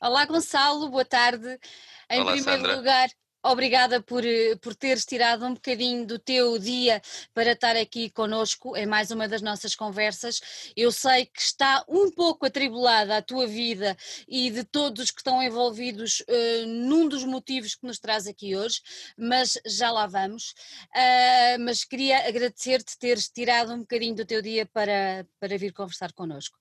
Olá, Gonçalo, boa tarde. Em Olá, primeiro Sandra. lugar, obrigada por, eh, por teres tirado um bocadinho do teu dia para estar aqui conosco em mais uma das nossas conversas. Eu sei que está um pouco atribulada a tua vida e de todos os que estão envolvidos eh, num dos motivos que nos traz aqui hoje, mas já lá vamos. Ah, mas queria agradecer-te teres tirado um bocadinho do teu dia para, para vir conversar connosco.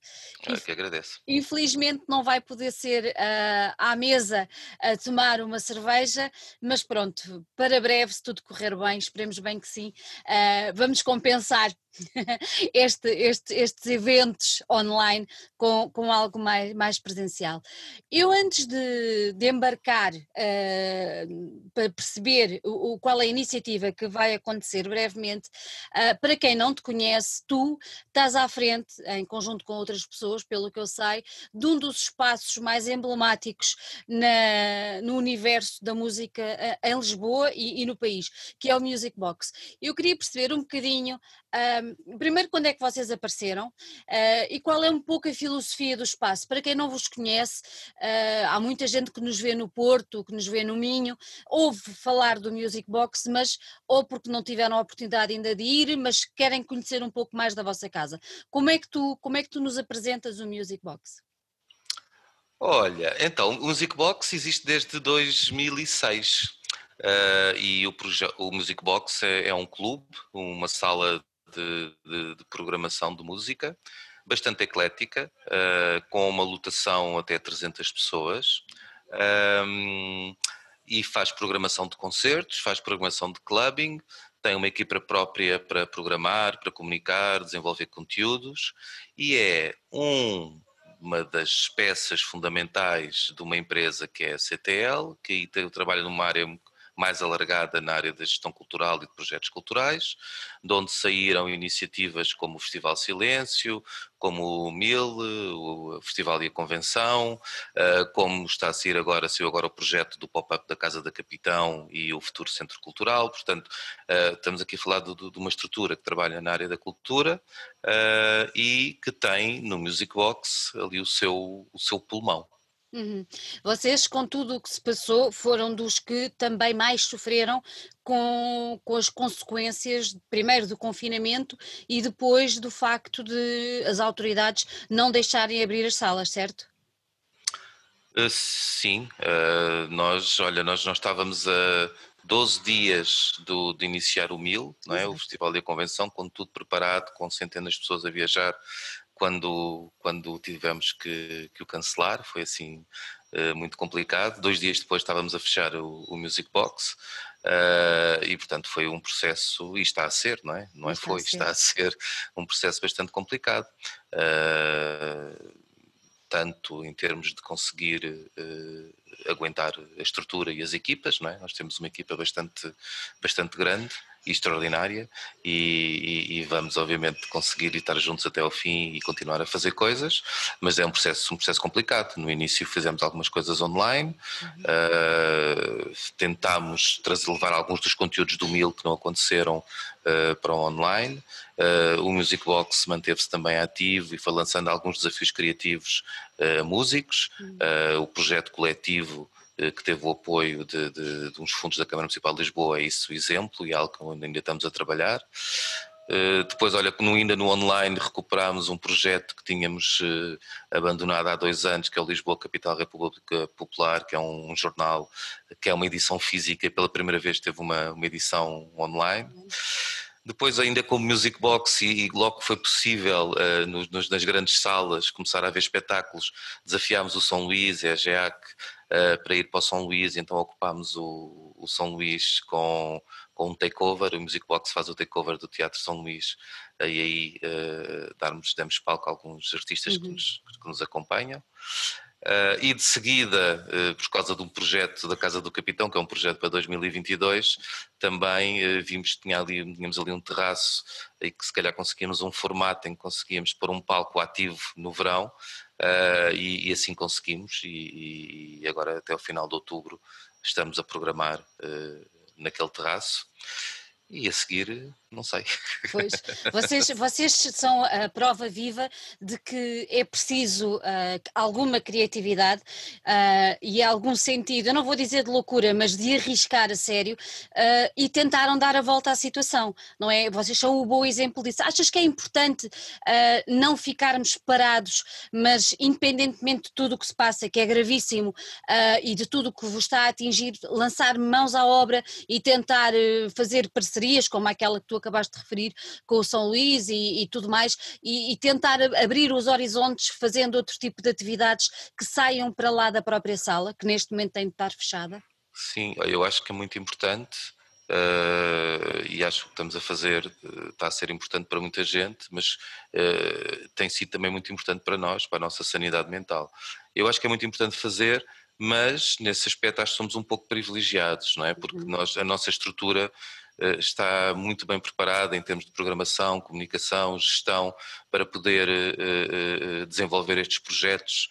Eu que agradeço. Infelizmente não vai poder ser ah, à mesa a tomar uma cerveja, mas pronto, para breve, se tudo correr bem, esperemos bem que sim, ah, vamos compensar este- este- estes eventos online com, com algo mais, mais presencial. Eu antes de, de embarcar ah, para perceber o, o- qual é a iniciativa que vai acontecer brevemente, ah, para quem não te conhece, tu estás à frente, em conjunto com outras pessoas, pelo que eu sei, de um dos espaços mais emblemáticos na- no universo da música eh, em Lisboa e, e no país, que é o Music Box. Eu queria perceber um bocadinho, primeiro, quando é que vocês apareceram ah, e qual é um pouco a filosofia do espaço. Para quem não vos conhece, ah, há muita gente que nos vê no Porto, que nos vê no Minho, ouve falar do Music Box, mas ou porque não tiveram a oportunidade ainda de ir, mas querem conhecer um pouco mais da vossa casa. Como é que tu, como é que tu nos apresentas o Music Box? Olha, então, o Music Box existe desde 2006 ah, e o, o Music Box é, é um clube, uma sala de, de- de programação de música bastante eclética, ah, com uma lotação até 300 pessoas. Ahm, e faz programação de concertos, faz programação de clubbing, tem uma equipa própria para programar, para comunicar, desenvolver conteúdos e é um uma das peças fundamentais de uma empresa que é a CTL, que trabalha numa área mais alargada na área da gestão cultural e de projetos culturais, de onde saíram iniciativas como o Festival Silêncio, como o MIL, o Festival e a Convenção, eh, como está a sair agora, saiu agora o projeto do pop-up da Casa da Capitão e o Futuro Centro Cultural, portanto, eh, estamos aqui a falar de, uma estrutura que trabalha na área da cultura eh, e que tem no Music Box ali o seu, o seu pulmão. Uhum. Vocês, com tudo o que se passou, foram dos que também mais sofreram com, com as consequências, primeiro do confinamento e depois do facto de as autoridades não deixarem abrir as salas, certo? Uh, Sim, uh, nós, olha, nós, nós estávamos a 12 dias do, de iniciar o MIL, não é? o. Festival e a Convenção, com tudo preparado, com centenas de pessoas a viajar, quando, quando tivemos que, que o cancelar, foi assim uh, muito complicado. Dois dias depois estávamos a fechar o, o Music Box. uh, e portanto foi um processo, e está a ser, não é? Não é Está a foi, ser. está a ser um processo bastante complicado. Uh, tanto em termos de conseguir eh, aguentar a estrutura e as equipas, não é? Nós temos uma equipa bastante, bastante grande extraordinária e, e- e vamos obviamente conseguir estar juntos até ao fim e continuar a fazer coisas, mas é um processo, um processo complicado. No início fizemos algumas coisas online, eh, tentámos trazer, levar alguns dos conteúdos do Mil que não aconteceram eh, para o online. Uh, o Music Box manteve-se também ativo e foi lançando alguns desafios criativos a músicos. Uh, o projeto coletivo uh, que teve o apoio de, de- de uns fundos da Câmara Municipal de Lisboa é isso o exemplo e é algo onde ainda estamos a trabalhar. Uh, depois, olha, ainda no online recuperámos um projeto que tínhamos uh, abandonado há dois anos, que é o Lisboa Capital República Popular, que é um, jornal que é uma edição física e pela primeira vez teve uma, uma edição online. Depois, ainda com o Music Box, e, e logo que foi possível, eh, nos- nas grandes salas, começar a haver espetáculos, desafiámos o São Luís e a GEAC eh, para ir para o São Luís, então ocupámos o, o São Luís com, com um takeover, o Music Box faz o takeover do Teatro São Luís, e aí eh, darmos, damos palco a alguns artistas que, Uhum. nos, que nos acompanham. Uh, e de seguida, uh, por causa de um projeto da Casa do Capitão, que é um projeto para 2022, também uh, vimos que tinha ali, tínhamos ali um terraço e que se calhar conseguíamos um formato em que conseguíamos pôr um palco ativo no verão uh, e, e assim conseguimos e, e agora até o final de outubro estamos a programar uh, naquele terraço. E a seguir não sei. Pois, vocês, vocês são a prova viva de que é preciso uh, alguma criatividade uh, e algum sentido, eu não vou dizer de loucura, mas de arriscar a sério uh, e tentaram dar a volta à situação, não é? Vocês são o bom exemplo disso. Achas que é importante não ficarmos parados, mas independentemente de tudo o que se passa, que é gravíssimo, e de tudo o que vos está a atingir, lançar mãos à obra e tentar fazer parcerias como aquela que tu acabaste de referir com o São Luís e, e tudo mais, e, e, tentar abrir os horizontes fazendo outro tipo de atividades que saiam para lá da própria sala, que neste momento tem de estar fechada? Sim, eu acho que é muito importante. Uh, e acho que estamos a fazer uh, está a ser importante para muita gente, mas uh, tem sido também muito importante para nós, para a nossa sanidade mental. Eu acho que é muito importante fazer, mas nesse aspecto acho que somos um pouco privilegiados, não é? Porque uhum. nós, a nossa estrutura eh, está muito bem preparada em termos de programação, comunicação, gestão, para poder eh, eh, desenvolver estes projetos,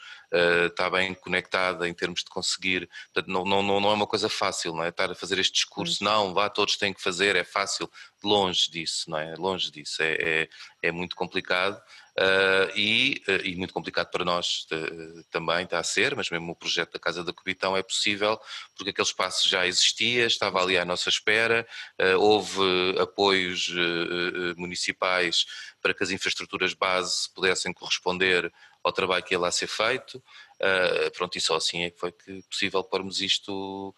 está bem conectada em termos de conseguir, portanto não, não, não é uma coisa fácil, não é? Estar a fazer este discurso, não, vá, todos têm que fazer, é fácil, longe disso, não é? Longe disso, é, é, é muito complicado Uh, e, uh, e, muito complicado para nós uh, também está a ser, mas mesmo o projeto da Casa da Cubitão é possível porque aquele espaço já existia, estava ali à nossa espera, houve apoios municipais para que as infraestruturas base pudessem corresponder ao trabalho que ia lá ser feito, pronto, e só assim é que foi que possível pormos isto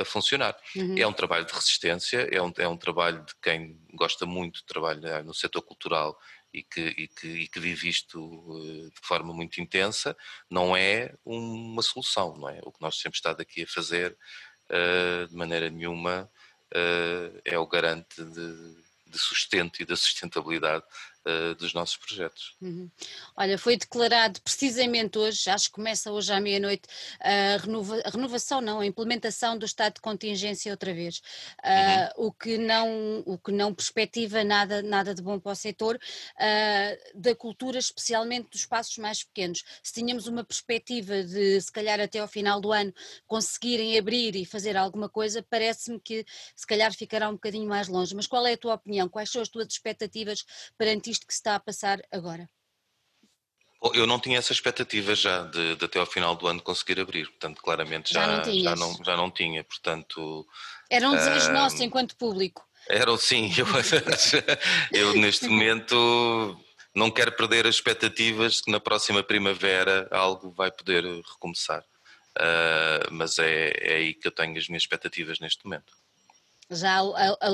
a funcionar. Uhum. É um trabalho de resistência, é um, é um trabalho de quem gosta muito de trabalhar no setor cultural e que, e que, e que vive isto uh, de forma muito intensa, não é uma solução, não é? O que nós temos estado aqui a fazer, uh, de maneira nenhuma, uh, é o garante de, de sustento e da sustentabilidade uh, dos nossos projetos. Uhum. Olha, foi declarado precisamente hoje, acho que começa hoje à meia-noite, a, renova, a, renovação, não, a implementação do estado de contingência outra vez, uh, uhum. o, que não, o que não perspectiva nada, nada de bom para o setor uh, da cultura, especialmente dos espaços mais pequenos. Se tínhamos uma perspectiva de, se calhar até ao final do ano, conseguirem abrir e fazer alguma coisa, parece-me que se calhar ficará um bocadinho mais longe. Mas qual é a tua opinião? Quais são as tuas expectativas perante isto que se está a passar agora? Eu não tinha essa expectativa já de, de, até ao final do ano conseguir abrir, portanto, claramente já, já, não, já, não, já não tinha, portanto... Era um desejo uh, nosso enquanto público. Era, sim, eu, eu neste momento não quero perder as expectativas que na próxima primavera algo vai poder recomeçar, uh, mas é, é aí que eu tenho as minhas expectativas neste momento já a, a,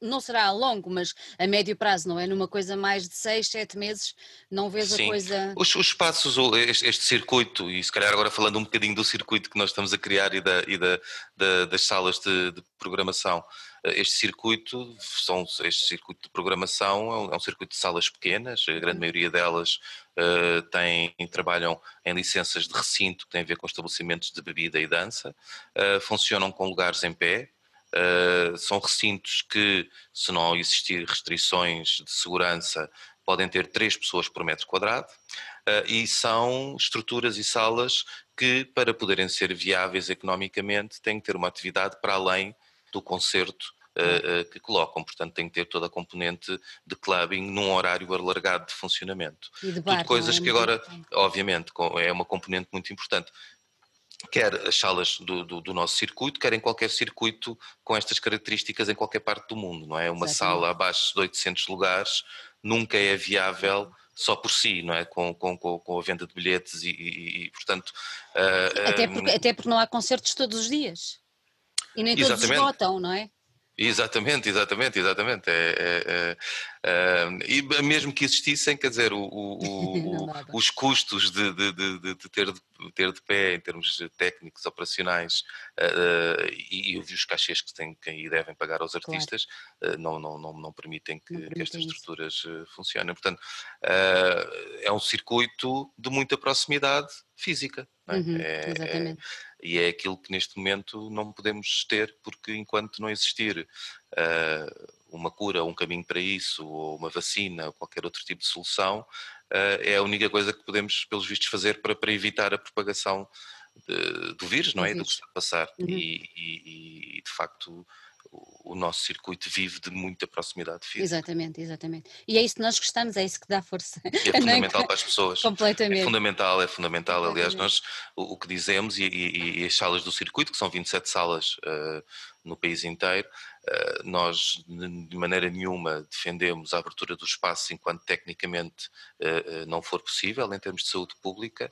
não será a longo, mas a médio prazo, não é? Numa coisa mais de seis, sete meses, não vês Sim. a coisa. Os, os espaços, este, este, circuito, e se calhar agora falando um bocadinho do circuito que nós estamos a criar e, da, e da, da, das salas de, de, programação, eh, este circuito, são, este circuito de programação é um, é um circuito de salas pequenas, a grande maioria delas uh, tem, trabalham em licenças de recinto que têm a ver com estabelecimentos de bebida e dança, uh, funcionam com lugares em pé, Uh, são recintos que, se não existir restrições de segurança, podem ter três pessoas por metro quadrado uh, e são estruturas e salas que, para poderem ser viáveis economicamente, têm que ter uma atividade para além do concerto uh, que colocam. Portanto, tem que ter toda a componente de clubbing num horário alargado de funcionamento. E de bar, Tudo coisas é que agora, obviamente, é uma componente muito importante quer as salas do, do, do, nosso circuito, quer em qualquer circuito com estas características em qualquer parte do mundo, não é? Uma sala abaixo de 800 lugares nunca é viável só por si, não é? Com, com, com a venda de bilhetes e, e, e portanto... Uh, até, porque, até porque não há concertos todos os dias. E nem todos esgotam, não é? Exatamente, exatamente, exatamente. É, é, é, é, e mesmo que existissem, quer dizer, o, o, o, os custos de, de, de, de, ter, de ter de pé em termos técnicos, operacionais uh, e, e os cachês que têm que devem pagar aos artistas claro. uh, não, não, não, não permitem que, não que estas estruturas uh, funcionem. Portanto, é um circuito de muita proximidade física. É? Uhum, é, exatamente. É, e é aquilo que neste momento não podemos ter, porque enquanto não existir uh, uma cura, um caminho para isso, ou uma vacina, ou qualquer outro tipo de solução, uh, é a única coisa que podemos, pelos vistos, fazer para, para evitar a propagação de, do vírus, não é? Do que está a passar. Uhum. E, e, e, de facto o nosso circuito vive de muita proximidade física. Exatamente, exatamente. E é isso que nós gostamos, é isso que dá força. E é fundamental para as pessoas. Completamente. É fundamental, é fundamental. Aliás, nós o, o que dizemos e, e, e, as salas do circuito, que são 27 salas uh, no país inteiro, uh, nós de maneira nenhuma defendemos a abertura do espaço enquanto tecnicamente uh, não for possível em termos de saúde pública,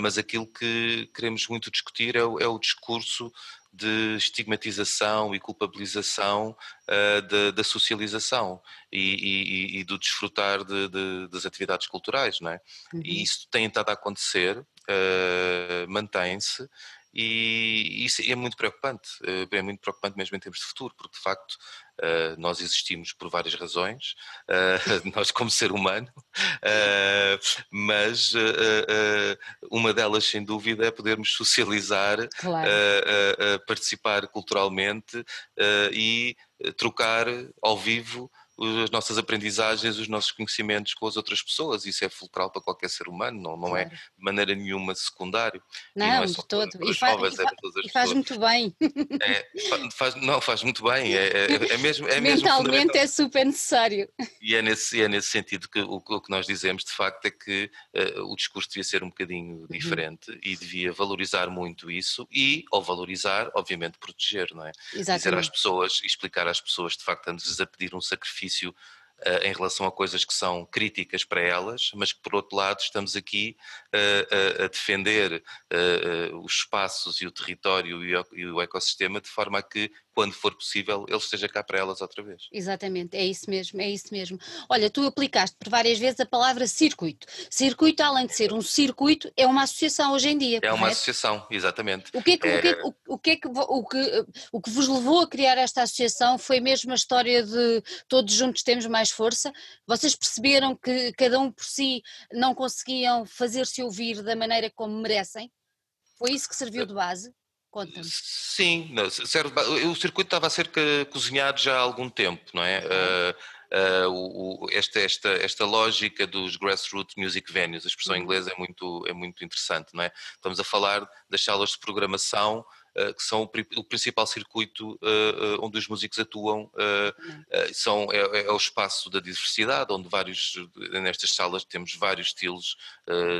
mas aquilo que queremos muito discutir é o, é o discurso de estigmatização e culpabilização uh, da, da, socialização e, e, e do desfrutar de, de, das atividades culturais, não é? Uhum. E isso tem estado a acontecer, uh, mantém-se, e isso é muito preocupante, é muito preocupante mesmo em termos de futuro, porque de facto eh, nós existimos por várias razões, eh, nós como ser humano, mas uma delas sem dúvida é podermos socializar, claro. participar culturalmente e trocar ao vivo as nossas aprendizagens, os nossos conhecimentos com as outras pessoas. Isso é fulcral para qualquer ser humano, não, não é claro. é de maneira nenhuma secundário. Não, não é de todo. E, e, é e faz muito bem. É, faz, não, faz muito bem. É, é, é mesmo, é Mentalmente é super necessário. E é nesse, é nesse sentido que o, o que nós dizemos, de facto, é que uh, o discurso devia ser um bocadinho uhum. diferente uhum. e devia valorizar muito isso e, ao valorizar, obviamente, proteger, não é? Exatamente. Dizer às pessoas, explicar às pessoas, de facto, antes a pedir um sacrifício benefício uh, em relação a coisas que são críticas para elas, mas que por outro lado estamos aqui uh, a, a, defender os espaços e o território e o, e o ecossistema de forma a que quando for possível, ele esteja cá para elas outra vez. Exatamente, é isso mesmo, é isso mesmo. Olha, tu aplicaste por várias vezes a palavra circuito. Circuito, além de ser um circuito, é uma associação hoje em dia. É correto? uma associação, exatamente. O que, é que, é... O, que, é o, o, que é que, o, que, o que vos levou a criar esta associação foi mesmo a história de todos juntos temos mais força? Vocês perceberam que cada um por si não conseguiam fazer-se ouvir da maneira como merecem? Foi isso que serviu de base? Conta-me. Sim, serve, o circuito estava a ser cozinhado já há algum tempo, não é? Uh, o, o, esta, esta, esta lógica dos grassroots music venues, a expressão uhum. inglesa é muito, é muito interessante, não é? Estamos a falar das salas de programação que são o, principal circuito eh, eh, onde os músicos atuam, são, é, é, o espaço da diversidade, onde vários, nestas salas temos vários estilos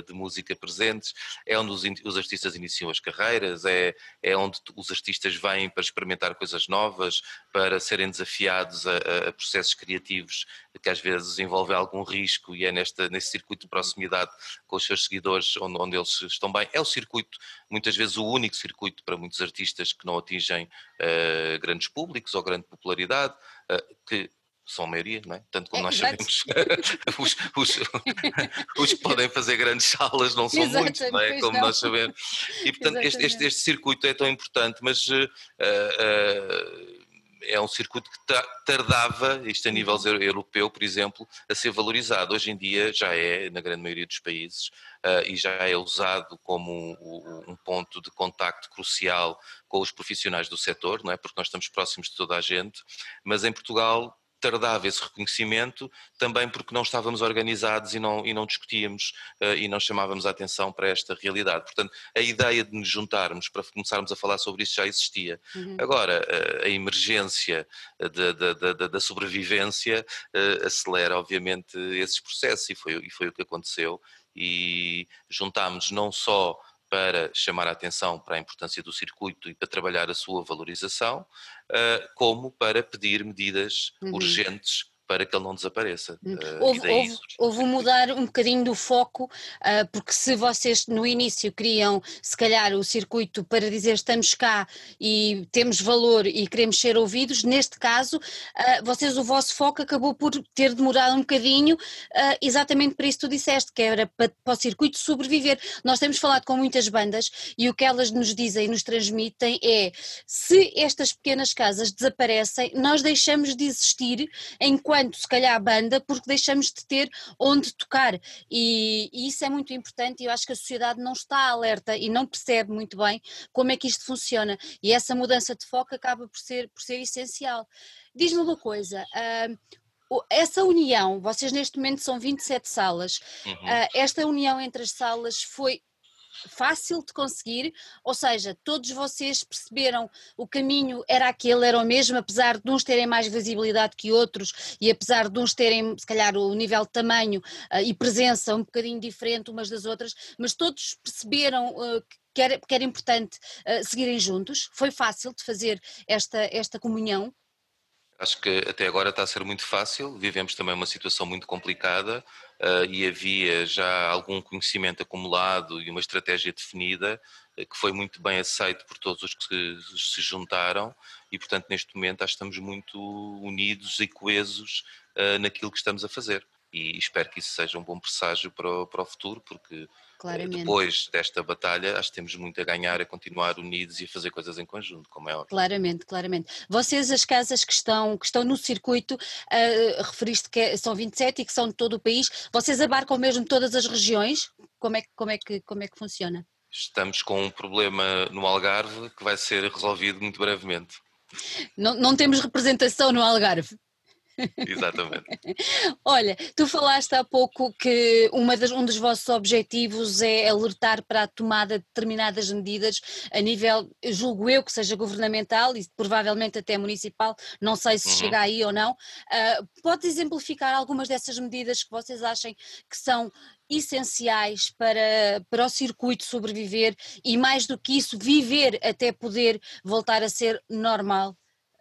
de música presentes, é onde os, os artistas iniciam as carreiras, é, é onde os artistas vêm para experimentar coisas novas, para serem desafiados a, a processos criativos que às vezes envolvem algum risco e é nesta, nesse circuito de proximidade com os seus seguidores onde, onde eles estão bem. É o circuito, muitas vezes o único circuito para muitos artistas que não atingem uh, grandes públicos ou grande popularidade, uh, que são a maioria, não é? Tanto como é, nós sabemos, os, os, os, que podem fazer grandes salas não são Exato, muitos, não é? Como não. nós sabemos. E portanto este, este, este, circuito é tão importante, mas uh, é um circuito que tardava, isto a nível europeu, por exemplo, a ser valorizado. Hoje em dia já é, na grande maioria dos países, uh, e já é usado como um, um, ponto de contacto crucial com os profissionais do setor, não é? Porque nós estamos próximos de toda a gente, mas em Portugal tardava esse reconhecimento também porque não estávamos organizados e não, e não discutíamos uh, e não chamávamos a atenção para esta realidade. Portanto, a ideia de nos juntarmos para começarmos a falar sobre isso já existia. Uhum. Agora, uh, a emergência da sobrevivência uh, acelera, obviamente, esses processos e foi, e foi o que aconteceu. E juntámos não só para chamar a atenção para a importância do circuito e para trabalhar a sua valorização, uh, como para pedir medidas uhum. urgentes para que ele não desapareça. Uh, houve, houve, houve, mudar um bocadinho do foco, uh, porque se vocês no início queriam, se calhar, o circuito para dizer estamos cá e temos valor e queremos ser ouvidos, neste caso, uh, vocês, o vosso foco acabou por ter demorado um bocadinho, exatamente para isso que tu disseste, que era para, para, o circuito sobreviver. Nós temos falado com muitas bandas e o que elas nos dizem e nos transmitem é se estas pequenas casas desaparecem, nós deixamos de existir enquanto enquanto se calhar a banda, porque deixamos de ter onde tocar. E, e, isso é muito importante e eu acho que a sociedade não está alerta e não percebe muito bem como é que isto funciona. E essa mudança de foco acaba por ser, por ser essencial. Diz-me uma coisa. Uh, essa união, vocês neste momento são 27 salas, uhum. uh, esta união entre as salas foi fácil de conseguir, ou seja, todos vocês perceberam o caminho era aquele, era o mesmo, apesar de uns terem mais visibilidade que outros e apesar de uns terem, se calhar, o nível de tamanho uh, e presença um bocadinho diferente umas das outras, mas todos perceberam uh, que, era, que era importante uh, seguirem juntos. Foi fácil de fazer esta, esta comunhão. Acho que até agora está a ser muito fácil, vivemos também uma situação muito complicada e havia já algum conhecimento acumulado e uma estratégia definida uh, que foi muito bem aceito por todos os que se, juntaram e, portanto, neste momento acho que estamos muito unidos e coesos uh, naquilo que estamos a fazer. E espero que isso seja um bom presságio para o, para o futuro, porque Claramente. depois desta batalha acho que temos muito a ganhar a continuar unidos e a fazer coisas em conjunto, como é óbvio. Claramente, claramente. Vocês, as casas que estão, que estão no circuito, uh, referiste que são 27 e que são de todo o país, vocês abarcam mesmo todas as regiões? Como é, como é, que, como é que funciona? Estamos com um problema no Algarve que vai ser resolvido muito brevemente. Não, não temos representação no Algarve? Exatamente. Olha, tu falaste há pouco que das, um dos vossos objetivos é alertar para a tomada de determinadas medidas a nível, julgo eu, que seja governamental e provavelmente até municipal, não sei se uhum. chega aí ou não. Uh, pode exemplificar algumas dessas medidas que vocês achem que são essenciais para, para o circuito sobreviver e, mais do que isso, viver até poder voltar a ser normal?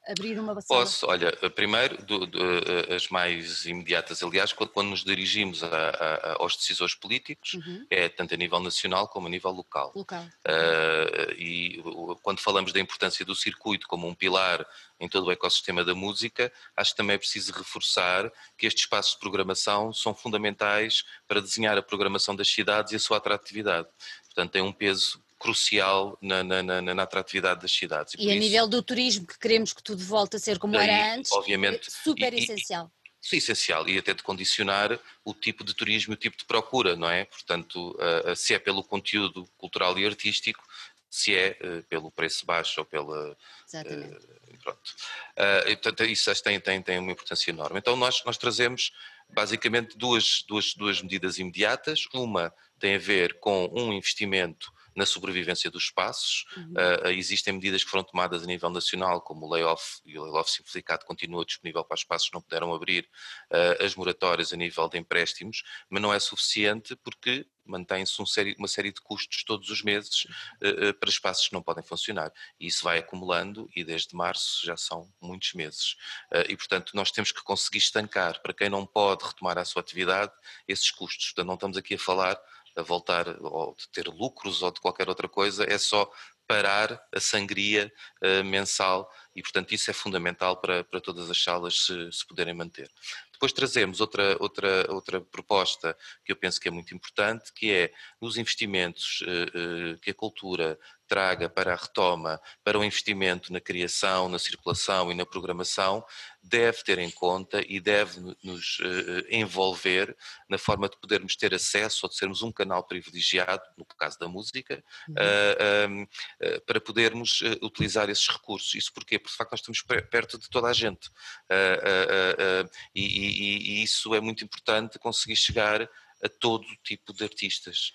Abrir uma vacina? Posso, olha, primeiro, do, do, eh, as mais imediatas, aliás, quando, quando nos dirigimos a, a, aos decisores políticos, uhum. é tanto a nível nacional como a nível local. local. Uh, e quando falamos da importância do circuito como um pilar em todo o ecossistema da música, acho que também é preciso reforçar que estes espaços de programação são fundamentais para desenhar a programação das cidades e a sua atratividade. Portanto, tem um peso crucial na, na, na, na atratividade das cidades. E, e a isso, nível do turismo, que queremos que tudo volte a ser como daí, era antes, obviamente, é super e, essencial. Isso é essencial e até de condicionar o tipo de turismo e o tipo de procura, não é? Portanto, se é pelo conteúdo cultural e artístico, se é uh, pelo preço baixo ou pela. Exatamente. Uh, pronto. portanto, isso tem, tem, tem uma importância enorme. Então, nós, nós trazemos basicamente duas, duas, duas medidas imediatas. Uma tem a ver com um investimento na sobrevivência dos espaços. Uhum. Uh, existem medidas que foram tomadas a nível nacional, como o layoff e o layoff simplificado continua disponível para espaços que não puderam abrir, uh, as moratórias a nível de empréstimos, mas não é suficiente porque mantém-se um uma série de custos todos os meses uh, para espaços que não podem funcionar. E isso vai acumulando e desde março já são muitos meses. Uh, e, portanto, nós temos que conseguir estancar, para quem não pode retomar a sua atividade, esses custos. Portanto, não estamos aqui a falar a voltar ou de ter lucros ou de qualquer outra coisa, é só parar a sangria uh, mensal e, portanto, isso é fundamental para, para todas as salas se, se puderem manter. Depois trazemos outra, outra, outra proposta que eu penso que é muito importante, que é nos investimentos uh, uh, que a cultura traga para a retoma, para o investimento na criação, na circulação e na programação, deve ter em conta e deve nos uh, envolver na forma de podermos ter acesso ou de sermos um canal privilegiado, no caso da música, uhum. uh, uh, para podermos utilizar esses recursos. Isso porquê? Porque de facto nós estamos perto de toda a gente e, e, e, isso é muito importante conseguir chegar a todo tipo de artistas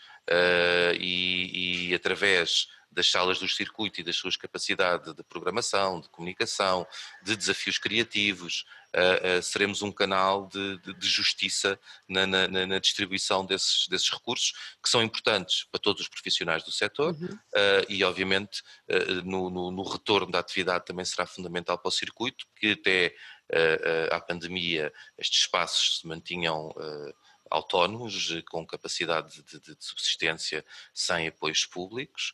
e, e através das salas do circuito e das suas capacidades de programação, de comunicação, de desafios criativos, uh, uh, seremos um canal de, de, de justiça na, na, na, distribuição desses, desses recursos, que são importantes para todos os profissionais do setor uhum. uh, e, obviamente, no, no, no, retorno da atividade também será fundamental para o circuito, que até à pandemia estes espaços se mantinham autónomos, com capacidade de, de, subsistência sem apoios públicos,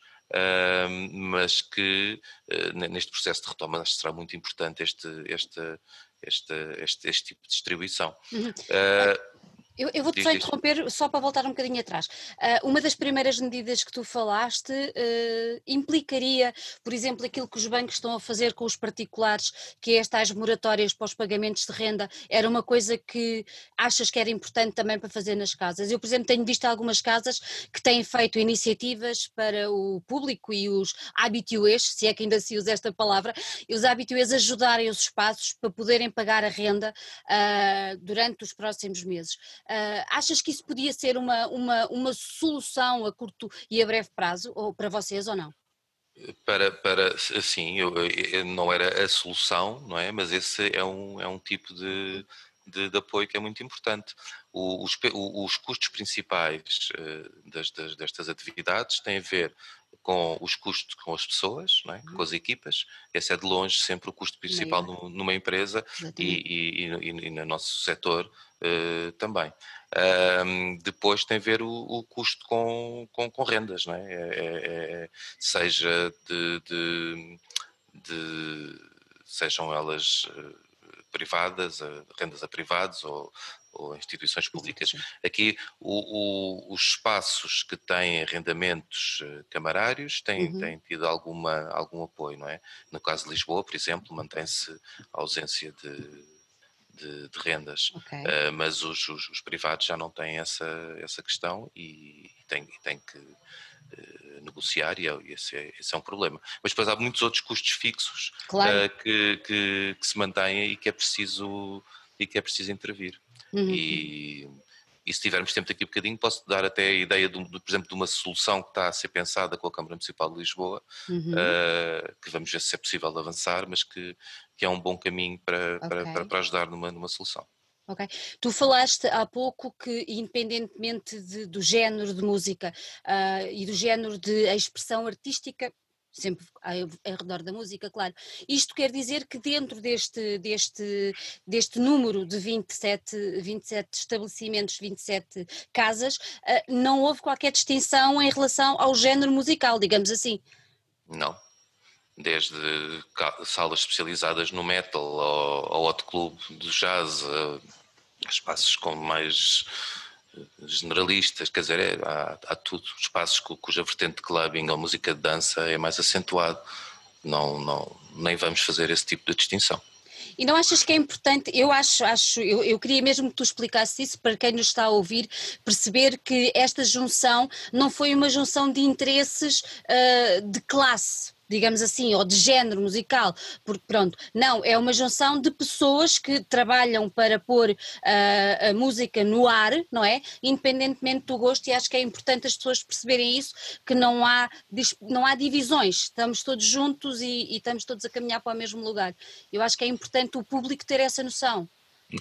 mas que uh, neste processo de retoma acho que será muito importante este, este, este, este, este tipo de distribuição. Uhum. Uh, eu, eu vou-te só interromper, só para voltar um bocadinho atrás. Uh, uma das primeiras medidas que tu falaste uh, implicaria, por exemplo, aquilo que os bancos estão a fazer com os particulares, que é estas moratórias para os pagamentos de renda, era uma coisa que achas que era importante também para fazer nas casas? Eu, por exemplo, tenho visto algumas casas que têm feito iniciativas para o público e os habituês, se é que ainda se usa esta palavra, e os habituês ajudarem os espaços para poderem pagar a renda uh, durante os próximos meses. Uh, achas que isso podia ser uma, uma, uma solução a curto e a breve prazo, ou para vocês ou não? Para, para sim, eu, eu, não era a solução, não é? Mas esse é um, é um tipo de, de, de apoio que é muito importante. O, os, os, custos principais uh, das, das, destas atividades têm a ver com os custos com as pessoas, é? Uhum. com as equipas. Esse é de longe sempre o custo principal no, numa empresa e, e, e, e, no nosso setor uh, também. Um, depois tem a ver o, o custo com, com, com, rendas, é? é, é, é seja de, de, de, sejam elas eh, privadas, rendas a privados ou, ou instituições públicas. Aqui o, o, os espaços que têm arrendamentos eh, camarários têm, uhum. têm tido alguma, algum apoio, não é? No caso de Lisboa, por exemplo, mantém-se a ausência de, de, de rendas, okay. uh, mas os, os, os, privados já não têm essa, essa questão e, e têm, têm que negociar e é, esse, é, esse é um problema. Mas depois há muitos outros custos fixos claro. uh, que, que, que, se mantêm e que é preciso, e que é preciso intervir. Uhum. E, e se tivermos tempo daqui a um bocadinho, posso dar até a ideia, de, de, por exemplo, de uma solução que está a ser pensada com a Câmara Municipal de Lisboa, uhum. uh, que vamos ver se é possível avançar, mas que, que é um bom caminho para, okay. para, para, ajudar numa, numa solução. Ok. Tu falaste há pouco que, independentemente de, do género de música uh, e do género de expressão artística, sempre ao redor da música, claro. Isto quer dizer que dentro deste, deste, deste número de 27, 27 estabelecimentos, 27 casas, ah, não houve qualquer distinção em relação ao género musical, digamos assim. Não. Desde salas especializadas no metal ao, ao hot do jazz, espaços com mais generalistas, quer dizer, é, há, há, tudo, espaços cuja vertente de clubbing ou música de dança é mais acentuado, não, não, nem vamos fazer esse tipo de distinção. E não achas que é importante? Eu acho, acho eu, eu queria mesmo que tu explicasses isso para quem nos está a ouvir, perceber que esta junção não foi uma junção de interesses uh, de classe, digamos assim, ou de género musical, porque pronto, não, é uma junção de pessoas que trabalham para pôr uh, a música no ar, não é? Independentemente do gosto, e acho que é importante as pessoas perceberem isso, que não há, não há divisões, estamos todos juntos e, e estamos todos a caminhar para o mesmo lugar. Eu acho que é importante o público ter essa noção.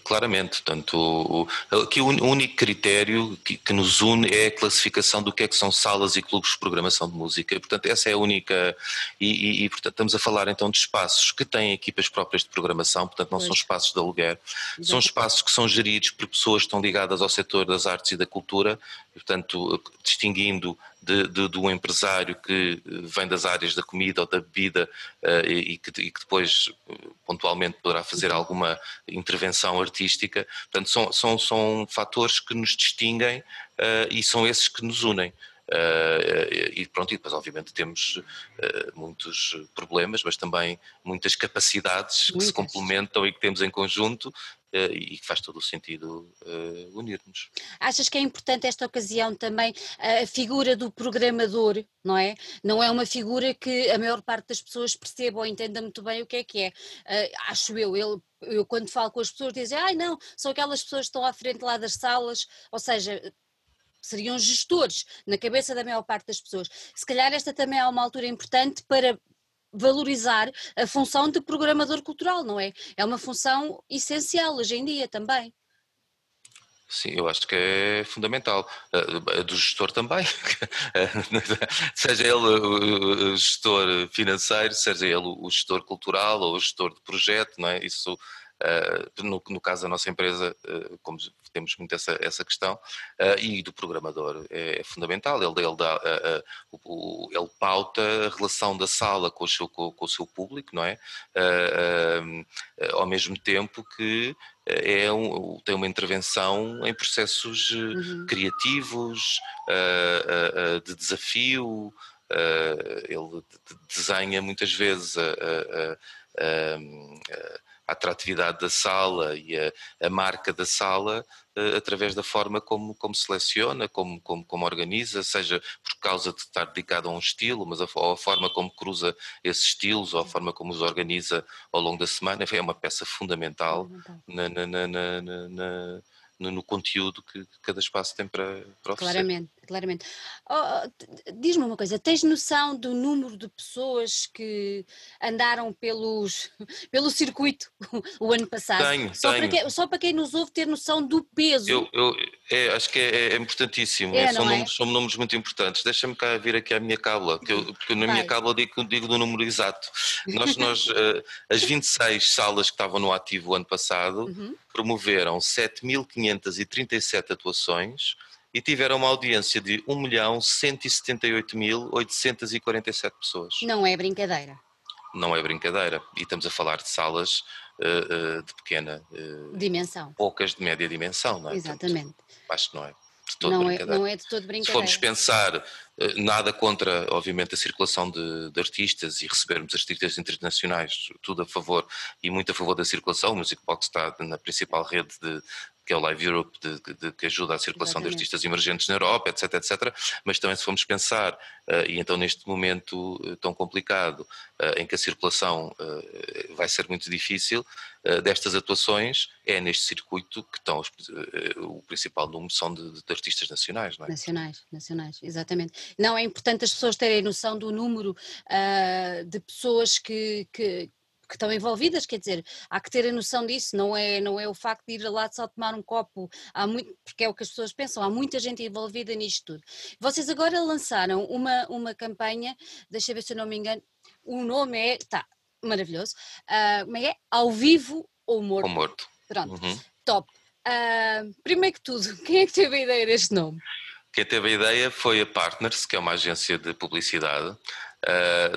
Claramente, portanto, aqui o único critério que, que, nos une é a classificação do que é que são salas e clubes de programação de música, e, portanto essa é a única, e, e, e, portanto estamos a falar então de espaços que têm equipas próprias de programação, portanto não pois. são espaços de aluguer, Exato. são espaços que são geridos por pessoas que estão ligadas ao setor das artes e da cultura, portanto distinguindo de, de, um empresário que vem das áreas da comida ou da bebida uh, e, que, e, que, depois pontualmente poderá fazer alguma intervenção artística. Portanto, são, são, são fatores que nos distinguem e são esses que nos unem. Uh, e pronto, e depois obviamente temos uh, muitos problemas, mas também muitas capacidades muitas. que se complementam e que temos em conjunto e que faz todo o sentido unir-nos. Achas que é importante esta ocasião também a figura do programador, não é? Não é uma figura que a maior parte das pessoas perceba ou entenda muito bem o que é que é. acho eu, ele eu quando falo com as pessoas dizem, ai não, são aquelas pessoas que estão à frente lá das salas, ou seja, seriam gestores na cabeça da maior parte das pessoas. Se calhar esta também é uma altura importante para valorizar a função de programador cultural, não é? É uma função essencial hoje em dia também. Sim, eu acho que é fundamental. A do gestor também, seja ele o gestor financeiro, seja ele o gestor cultural ou o gestor de projeto, não é? Isso Uh, no, caso da nossa empresa, uh, como temos muito essa, essa questão, uh, e do programador é, é fundamental, ele, ele, dá, o, ele pauta a relação da sala com o seu, com, com o seu público, não é? ao mesmo tempo que é um, tem uma intervenção em processos uhum. criativos, de desafio, ele desenha muitas vezes a, a, a a atratividade da sala e a, a marca da sala uh, através da forma como, como seleciona, como, como, como, organiza, seja por causa de estar dedicado a um estilo, mas a, ou a forma como cruza esses estilos, ou a forma como os organiza ao longo da semana, é uma peça fundamental na, na, na, na no, no conteúdo que, que, cada espaço tem para, para oferecer. Claramente, claramente. Oh, oh Diz-me uma coisa, tens noção do número de pessoas que andaram pelos, pelo circuito o ano passado? Tenho, só, tenho. Para quem, só para quem nos ouve ter noção do peso. Eu, eu é, acho que é, é importantíssimo, é, são, é? números, são números muito importantes. Deixa-me cá vir aqui à minha cábula, que eu, porque na Vai. minha cábula digo, digo do número exato. Nós, nós uh, as 26 salas que estavam no ativo o ano passado uhum. promoveram 7.537 atuações e tiveram uma audiência de 1.178.847 pessoas. Não é brincadeira. Não é brincadeira. E estamos a falar de salas uh, uh, de pequena dimensão. Poucas de média dimensão, não é? Exatamente. Portanto, acho que não é de todo não brincadeira. É, não é de todo brincadeira. Se formos pensar, nada contra, obviamente, a circulação de, de, artistas e recebermos artistas internacionais, tudo a favor e muito a favor da circulação. O Music Box está na principal rede de, que é o Live Europe, de, de, que ajuda a circulação Exatamente. de artistas emergentes na Europa, etc, etc. Mas também se formos pensar, uh, e então neste momento uh, tão complicado, uh, em que a circulação vai ser muito difícil, destas atuações, é neste circuito que estão os, o principal número são de, de, artistas nacionais, não é? Nacionais, nacionais, exatamente. Não, é importante as pessoas terem noção do número de pessoas que, que que estão envolvidas, quer dizer, há que ter a noção disso, não é, não é o facto de ir lá só tomar um copo, há muito, porque é o que as pessoas pensam, há muita gente envolvida nisto tudo. Vocês agora lançaram uma, uma campanha, deixa eu ver se eu não me engano, o nome é, tá, maravilhoso, uh, como é que é? Ao vivo ou morto? Ou morto. Pronto, uhum. top. Uh, primeiro que tudo, quem é que teve a ideia deste nome? Quem teve a ideia foi a Partners, que é uma agência de publicidade,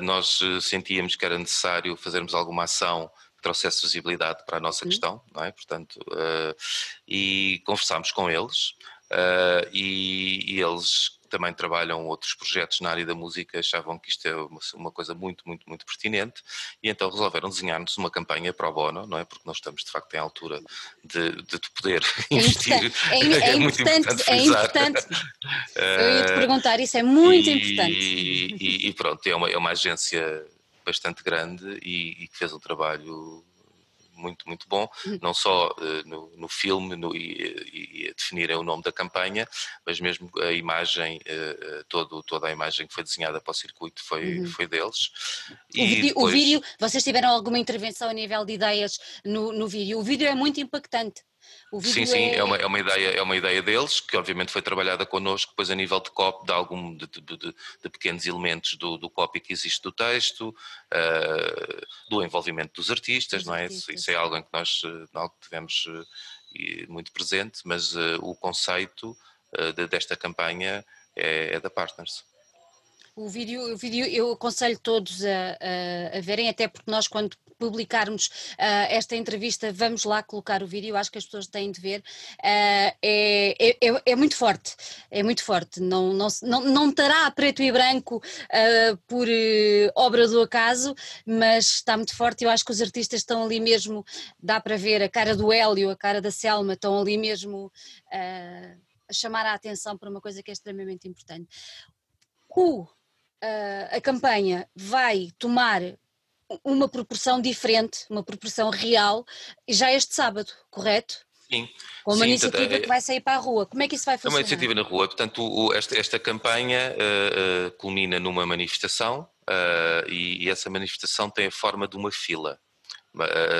nós eh, sentíamos que era necessário fazermos alguma ação que trouxesse visibilidade para a nossa questão, não é? Portanto, uh, e conversámos com eles uh, e, e, eles também trabalham outros projetos na área da música, achavam que isto é uma, uma coisa muito, muito, muito pertinente e então resolveram desenhar-nos uma campanha para o bono, não é? Porque nós estamos de facto em altura de, de poder é investir. É, é, é muito importante, é importante. Eu ia te perguntar, isso é muito e, importante. E, e, pronto, é uma, é uma agência bastante grande e, e que fez um trabalho muito, muito bom, hum. não só uh, no, no, filme no, e, e definirem o nome da campanha, mas mesmo a imagem, uh, todo, toda a imagem que foi desenhada para o circuito foi, uhum. foi deles. O, vídeo, depois... o vídeo, vocês tiveram alguma intervenção a nível de ideias no, no vídeo? O vídeo é muito impactante sim, sim, é... é... uma, é, uma ideia, é uma ideia deles, que obviamente foi trabalhada connosco, depois a nível de copy, de algum de, de, de, de pequenos elementos do, do copy que existe do texto, uh, do envolvimento dos artistas, dos não é? Artistas. Isso é algo em que nós não eh, tivemos uh, muito presente, mas uh, o conceito desta campanha é, é da Partners. O vídeo, o vídeo eu aconselho todos a, a, a verem, até porque nós, quando publicarmos uh, esta entrevista, vamos lá colocar o vídeo, acho que as pessoas têm de ver. Uh, é, é, é, muito forte, é muito forte. Não, não, não, não estará preto e branco uh, por obra do acaso, mas está muito forte. Eu acho que os artistas estão ali mesmo, dá para ver a cara do Hélio, a cara da Selma, estão ali mesmo a chamar a atenção para uma coisa que é extremamente importante. O a campanha vai tomar uma proporção diferente, uma proporção real, já este sábado, correto? Sim. Com uma Sim, iniciativa é, que vai sair para a rua. Como é que isso vai funcionar? É uma iniciativa na rua. Portanto, o, esta, esta, campanha uh, uh, culmina numa manifestação uh, e, e, essa manifestação tem a forma de uma fila.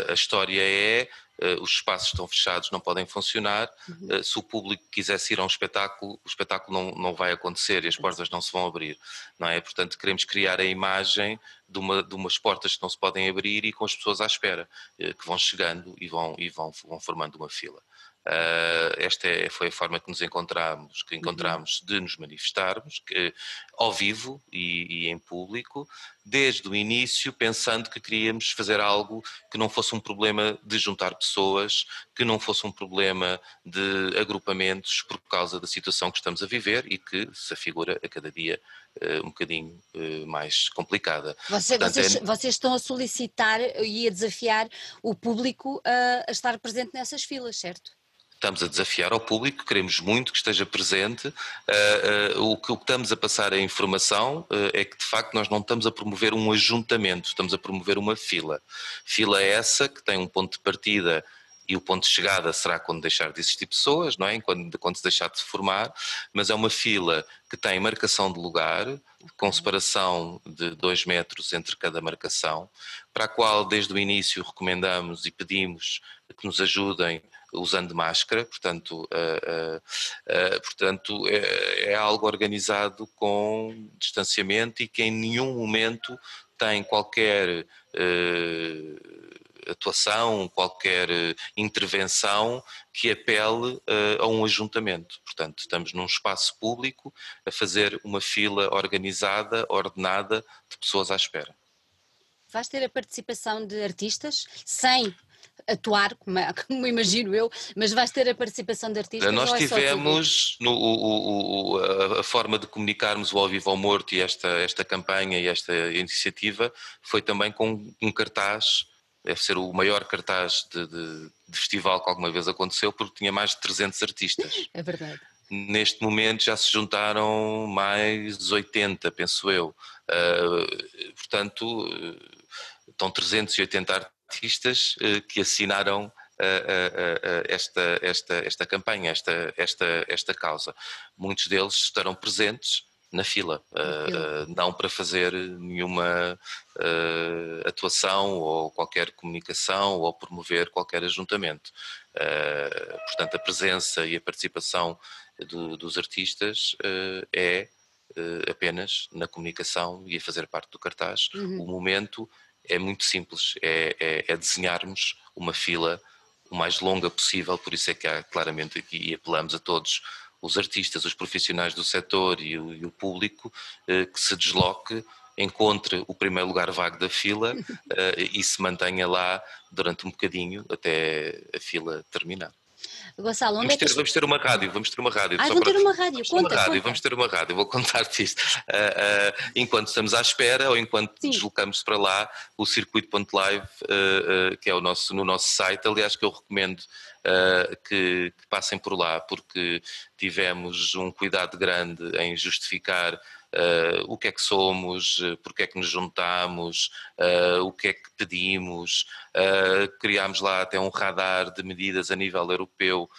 a história é uh, os espaços estão fechados, não podem funcionar. Uhum. Uh, se o público quisesse ir a um espetáculo, o espetáculo não, não vai acontecer e as portas não se vão abrir, não é? Portanto, queremos criar a imagem de, uma, de umas portas que não se podem abrir e com as pessoas à espera, uh, que vão chegando e vão, e vão, vão formando uma fila. Uh, esta é, foi a forma que nos encontramos, que encontramos uhum. de nos manifestarmos, que, ao vivo e, e, em público, desde o início, pensando que queríamos fazer algo que não fosse um problema de juntar pessoas, que não fosse um problema de agrupamentos por causa da situação que estamos a viver e que se afigura a cada dia uh, um bocadinho uh, mais complicada. Você, Portanto, vocês, é... vocês, estão a solicitar e a desafiar o público a, a estar presente nessas filas, certo? Estamos a desafiar ao público, queremos muito que esteja presente. Uh, uh, o que estamos a passar a informação uh, é que, de facto, nós não estamos a promover um ajuntamento, estamos a promover uma fila. Fila essa que tem um ponto de partida e o ponto de chegada será quando deixar de existir pessoas, não é? Quando, quando se deixar de se formar, mas é uma fila que tem marcação de lugar, com separação de dois metros entre cada marcação, para a qual desde o início recomendamos e pedimos que nos ajudem usando máscara, portanto, uh, uh, uh, portanto é, é, algo organizado com distanciamento e que em nenhum momento tem qualquer atuação, qualquer intervenção que apele a um ajuntamento. Portanto, estamos num espaço público a fazer uma fila organizada, ordenada de pessoas à espera. Vais ter a participação de artistas sem atuar, como, é, como, imagino eu, mas vais ter a participação de artistas? Nós é tivemos no, o, o, a forma de comunicarmos o Ao Vivo ao Morto e esta, esta campanha e esta iniciativa foi também com um cartaz, deve ser o maior cartaz de, de, de festival que alguma vez aconteceu, porque tinha mais de 300 artistas. É verdade. Neste momento já se juntaram mais 80, penso eu. Uh, portanto, estão 380 artistas eh, que assinaram eh, esta, esta, esta campanha, esta, esta, esta causa. Muitos deles estarão presentes na fila, não para fazer nenhuma atuação ou qualquer comunicação ou promover qualquer ajuntamento. portanto, a presença e a participação do, dos artistas é apenas na comunicação e a fazer parte do cartaz. Uhum. O momento é muito simples, é, é, é, desenharmos uma fila o mais longa possível, por isso é que há claramente aqui e apelamos a todos os artistas, os profissionais do setor e o, e o público eh, que se desloque, encontre o primeiro lugar vago da fila eh, e se mantenha lá durante um bocadinho até a fila terminar. Gonçalo, onde vamos, é que... ter, vamos ter uma rádio, vamos ter uma rádio. Ah, vamos ter uma rádio, vamos conta, ter uma rádio, conta. Vamos ter uma rádio, vou contar-te isto. Uh, uh, enquanto estamos à espera ou enquanto Sim. deslocamos para lá, o circuito.live, uh, que é o nosso, no nosso site, aliás que eu recomendo que, que passem por lá, porque tivemos um cuidado grande em justificar uh, o que é que somos, uh, porque é que nos juntamos, uh, o que é que pedimos. criámos lá até um radar de medidas a nível europeu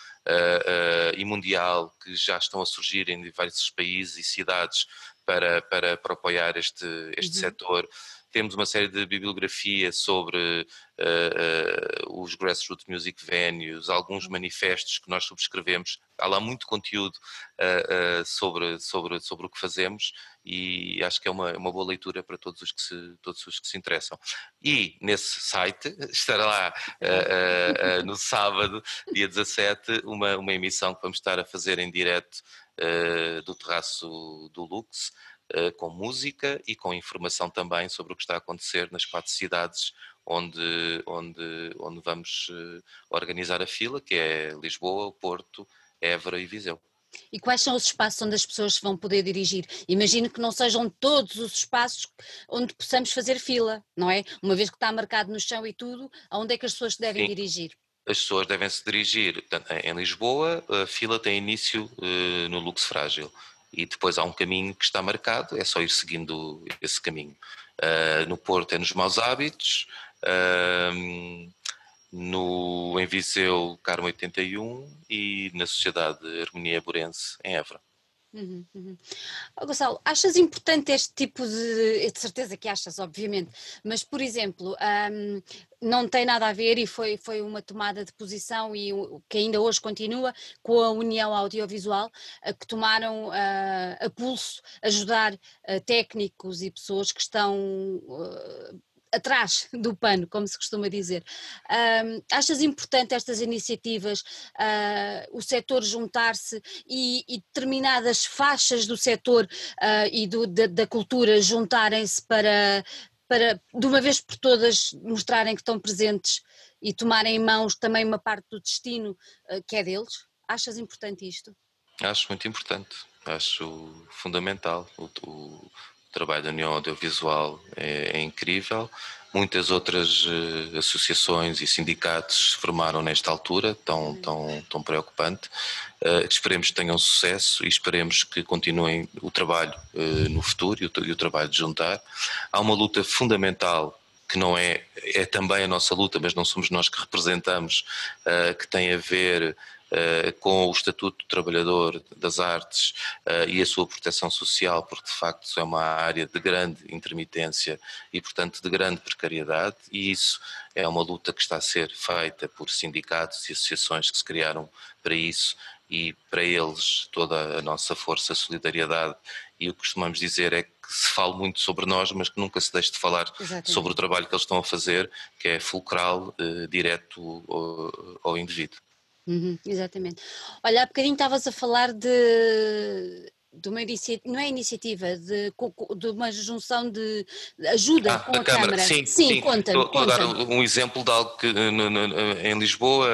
e mundial que já estão a surgir em diversos países e cidades para, para, para apoiar este, este uhum. setor temos uma série de bibliografia sobre uh, uh, os grassroots music venues, alguns manifestos que nós subscrevemos. Há lá muito conteúdo uh, sobre, sobre, sobre o que fazemos e acho que é uma, uma boa leitura para todos os, que se, todos os que se interessam. E nesse site estará lá no sábado, dia 17, uma, uma emissão que vamos estar a fazer em direto do terraço do Lux com música e com informação também sobre o que está a acontecer nas quatro cidades onde, onde, onde vamos eh, organizar a fila, que é Lisboa, Porto, Évora e Viseu. E quais são os espaços onde as pessoas vão poder dirigir? Imagino que não sejam todos os espaços onde possamos fazer fila, não é? Uma vez que está marcado no chão e tudo, aonde é que as pessoas se devem Sim. dirigir? As pessoas devem se dirigir em Lisboa, a fila tem início uh, no Lux Frágil e depois há um caminho que está marcado, é só ir seguindo esse caminho. Uh, no Porto é nos maus hábitos, uh, no, em Viseu, Carmo 81 e na Sociedade Harmonia Borense, em Évora. Uhum, uhum. Oh, Gonçalo, achas importante este tipo de. De certeza que achas, obviamente, mas, por exemplo, um, não tem nada a ver e foi, foi uma tomada de posição e que ainda hoje continua com a União Audiovisual, uh, que tomaram uh, a pulso ajudar uh, técnicos e pessoas que estão atrás do pano, como se costuma dizer. Achas importante estas iniciativas, uh, o setor juntar-se e, e, determinadas faixas do setor uh, e do, da, da cultura juntarem-se para, para, de uma vez por todas, mostrarem que estão presentes e tomarem em mãos também uma parte do destino uh, que é deles? Achas importante isto? Acho muito importante, acho fundamental. O, o trabalho da União Audiovisual é, é incrível. Muitas outras uh, associações e sindicatos se formaram nesta altura, tão, tão, tão preocupante. Uh, esperemos que tenham sucesso e esperemos que continuem o trabalho uh, no futuro e o, e o, trabalho de juntar. Há uma luta fundamental que não é, é também a nossa luta, mas não somos nós que representamos, que tem a ver com o Estatuto do Trabalhador das Artes uh, e a sua proteção social, porque de facto é uma área de grande intermitência e, portanto, de grande precariedade, e isso é uma luta que está a ser feita por sindicatos e associações que se criaram para isso e para eles toda a nossa força, solidariedade e o que costumamos dizer é que se fala muito sobre nós, mas que nunca se deixe de falar Exatamente. sobre o trabalho que eles estão a fazer, que é fulcral, eh, direto ao, ao indivíduo. Uhum, exatamente. Olha, há bocadinho estavas a falar de, de uma iniciativa, não é iniciativa, de, de uma junção de ajuda ah, com a Câmara. Câmara. Sim, sim, sim. conta Estou a dar um exemplo de algo que no, no, em Lisboa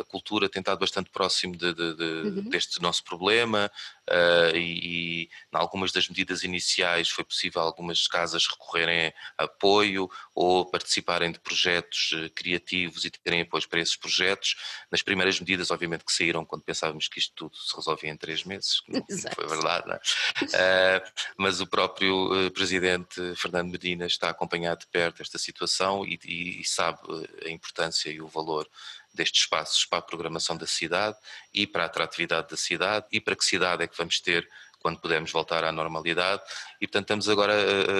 a cultura tem estado bastante próximo de, de, de, uhum. deste nosso problema uh, e, e em algumas das medidas iniciais foi possível algumas casas recorrerem a apoio ou participarem de projetos eh, criativos e terem apoio para esses projetos. Nas primeiras medidas, obviamente, que saíram quando pensávamos que isto tudo se resolvia em três meses, que não foi verdade, não é? uh, mas o próprio Presidente Fernando Medina está acompanhado de perto esta situação e, e, e sabe a importância e o valor destes espaços para a programação da cidade e para a atratividade da cidade e para que cidade é que vamos ter quando pudermos voltar à normalidade. E portanto estamos agora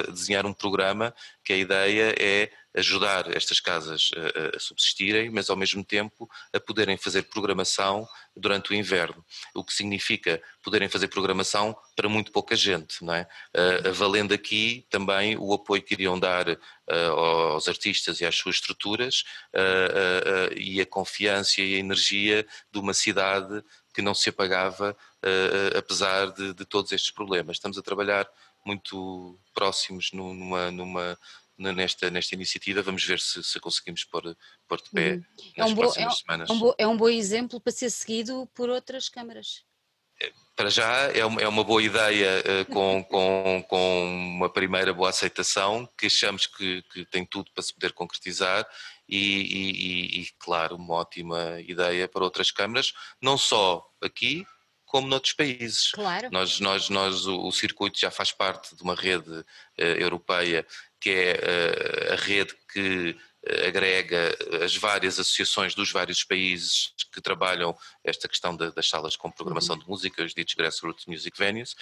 a desenhar um programa que a ideia é ajudar estas casas a, subsistirem, mas ao mesmo tempo a poderem fazer programação durante o inverno, o que significa poderem fazer programação para muito pouca gente, não é? Valendo aqui também o apoio que iriam dar aos artistas e às suas estruturas e a confiança e a energia de uma cidade que não se apagava apesar de, de todos estes problemas. Estamos a trabalhar muito próximos numa, numa, nesta, nesta iniciativa. Vamos ver se, se conseguimos pôr, pôr de pé uhum. é nas é um próximas bo, semanas. É um, bo, é um bom exemplo para ser seguido por outras câmaras. É, para já é uma, é uma boa ideia uh, com, com, com uma primeira boa aceitação que achamos que, que tem tudo para se poder concretizar e, e, e, claro, uma ótima ideia para outras câmaras, não só aqui, como noutros países. Claro. Nós, nós, nós o, o circuito já faz parte de uma rede uh, europeia que é uh, a rede que uh, agrega as várias associações dos vários países que trabalham esta questão de, das salas com programação uhum. de música, os ditos Grassroots Music Venues,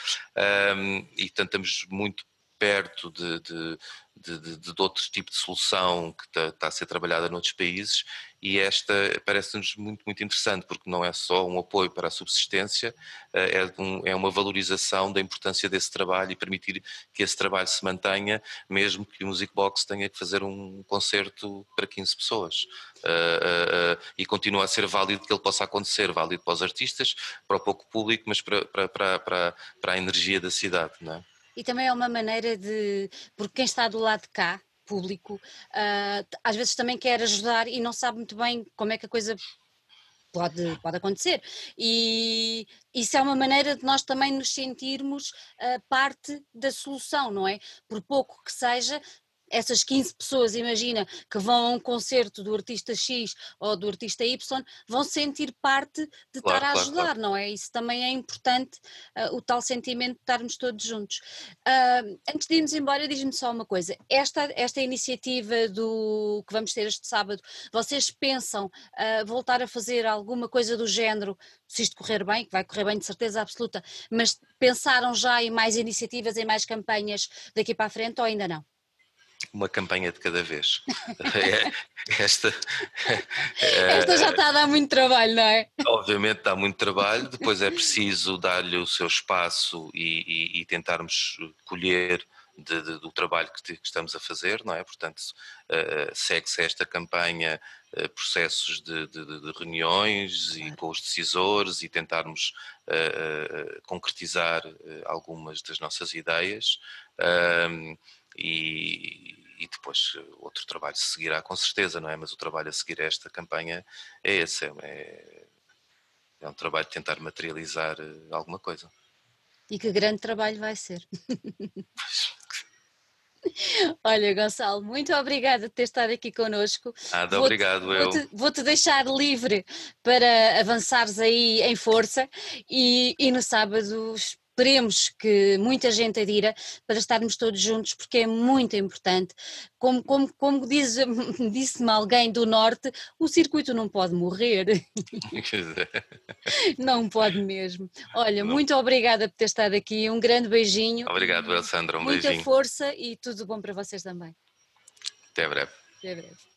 um, e portanto estamos muito perto de, de, de, de, outro tipo de solução que está, está, a ser trabalhada noutros países e esta parece-nos muito, muito interessante porque não é só um apoio para a subsistência, eh, é, um, é, uma valorização da importância desse trabalho e permitir que esse trabalho se mantenha, mesmo que o Music Box tenha que fazer um concerto para 15 pessoas. Uh, uh, uh, e continua a ser válido que ele possa acontecer, válido para os artistas, para o pouco público, mas para, para, para, para a energia da cidade. Não é? E também é uma maneira de. Porque quem está do lado de cá, público, uh, às vezes também quer ajudar e não sabe muito bem como é que a coisa pode, pode acontecer. E isso é uma maneira de nós também nos sentirmos uh, parte da solução, não é? Por pouco que seja, essas 15 pessoas, imagina, que vão a um concerto do artista X ou do artista Y, vão sentir parte de claro, estar a ajudar, claro, claro. não é? Isso também é importante, uh, o tal sentimento de estarmos todos juntos. Uh, antes de irmos embora, diz-me só uma coisa: esta, esta iniciativa do que vamos ter este sábado, vocês pensam uh, voltar a fazer alguma coisa do género, se isto correr bem, que vai correr bem de certeza absoluta, mas pensaram já em mais iniciativas, em mais campanhas daqui para a frente ou ainda não? Uma campanha de cada vez. É, esta, Esta já está a dar muito trabalho, não é? Obviamente dá muito trabalho, depois é preciso dar-lhe o seu espaço e, e, e tentarmos colher de, de, do trabalho que, que, estamos a fazer, não é? Portanto, uh, segue-se esta campanha uh, processos de, de, reuniões e com os decisores e tentarmos uh, concretizar algumas das nossas ideias. E, e depois eh, outro trabalho seguirá com certeza, não é? Mas o trabalho a seguir a esta campanha é esse, é, é um trabalho de tentar materializar eh, alguma coisa. E que grande trabalho vai ser. Olha, Gonçalo, muito obrigada por ter estado aqui connosco. Nada, vou obrigado eu. Vou-te vou -te deixar livre para avançares aí em força e, e no sábado esperemos que muita gente adira para estarmos todos juntos, porque é muito importante. Como, como, como diz, disse-me alguém do Norte, o circuito não pode morrer. não pode mesmo. Olha, não. muito obrigada por ter estado aqui, um grande beijinho. Obrigado, Alessandra, um Muita beijinho. força e tudo bom para vocês também. Até breve. Até breve.